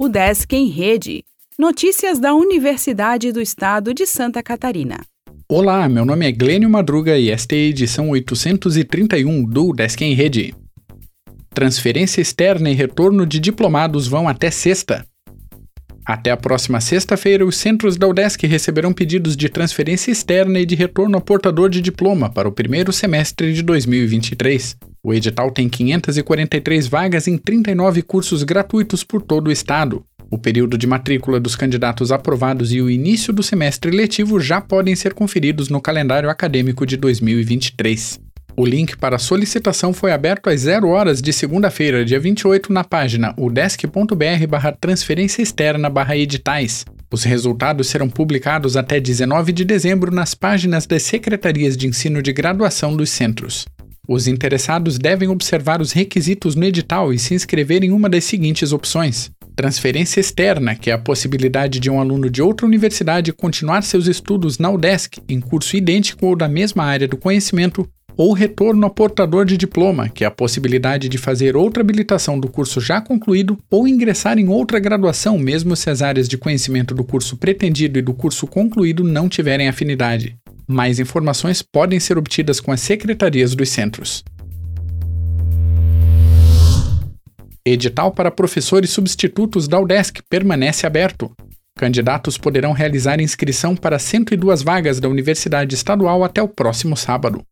O Desk em Rede. Notícias da Universidade do Estado de Santa Catarina. Olá, meu nome é Glênio Madruga e esta é a edição 831 do Desk em Rede. Transferência externa e retorno de diplomados vão até sexta. Até a próxima sexta-feira, os centros da UDESC receberão pedidos de transferência externa e de retorno ao portador de diploma para o primeiro semestre de 2023. O edital tem 543 vagas em 39 cursos gratuitos por todo o estado. O período de matrícula dos candidatos aprovados e o início do semestre letivo já podem ser conferidos no calendário acadêmico de 2023. O link para a solicitação foi aberto às 0 horas de segunda-feira, dia 28, na página udesc.br transferência externa editais. Os resultados serão publicados até 19 de dezembro nas páginas das secretarias de ensino de graduação dos centros. Os interessados devem observar os requisitos no edital e se inscrever em uma das seguintes opções: transferência externa, que é a possibilidade de um aluno de outra universidade continuar seus estudos na UDESC em curso idêntico ou da mesma área do conhecimento, ou retorno a portador de diploma, que é a possibilidade de fazer outra habilitação do curso já concluído ou ingressar em outra graduação, mesmo se as áreas de conhecimento do curso pretendido e do curso concluído não tiverem afinidade. Mais informações podem ser obtidas com as secretarias dos centros. Edital para professores substitutos da UDESC permanece aberto. Candidatos poderão realizar inscrição para 102 vagas da Universidade Estadual até o próximo sábado.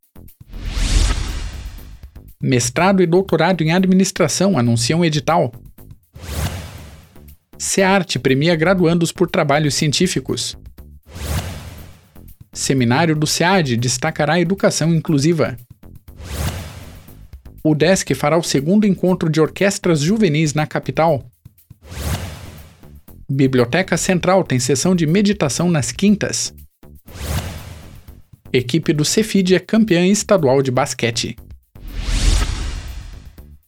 Mestrado e doutorado em administração anunciam edital. SEART premia graduandos por trabalhos científicos. Seminário do SEAD destacará a educação inclusiva o Desk fará o segundo encontro de orquestras juvenis na capital. Biblioteca Central tem sessão de meditação nas quintas. Equipe do Cefid é campeã estadual de basquete.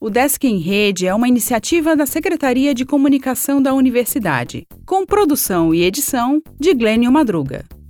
O Desk em Rede é uma iniciativa da Secretaria de Comunicação da Universidade, com produção e edição de Glênio Madruga.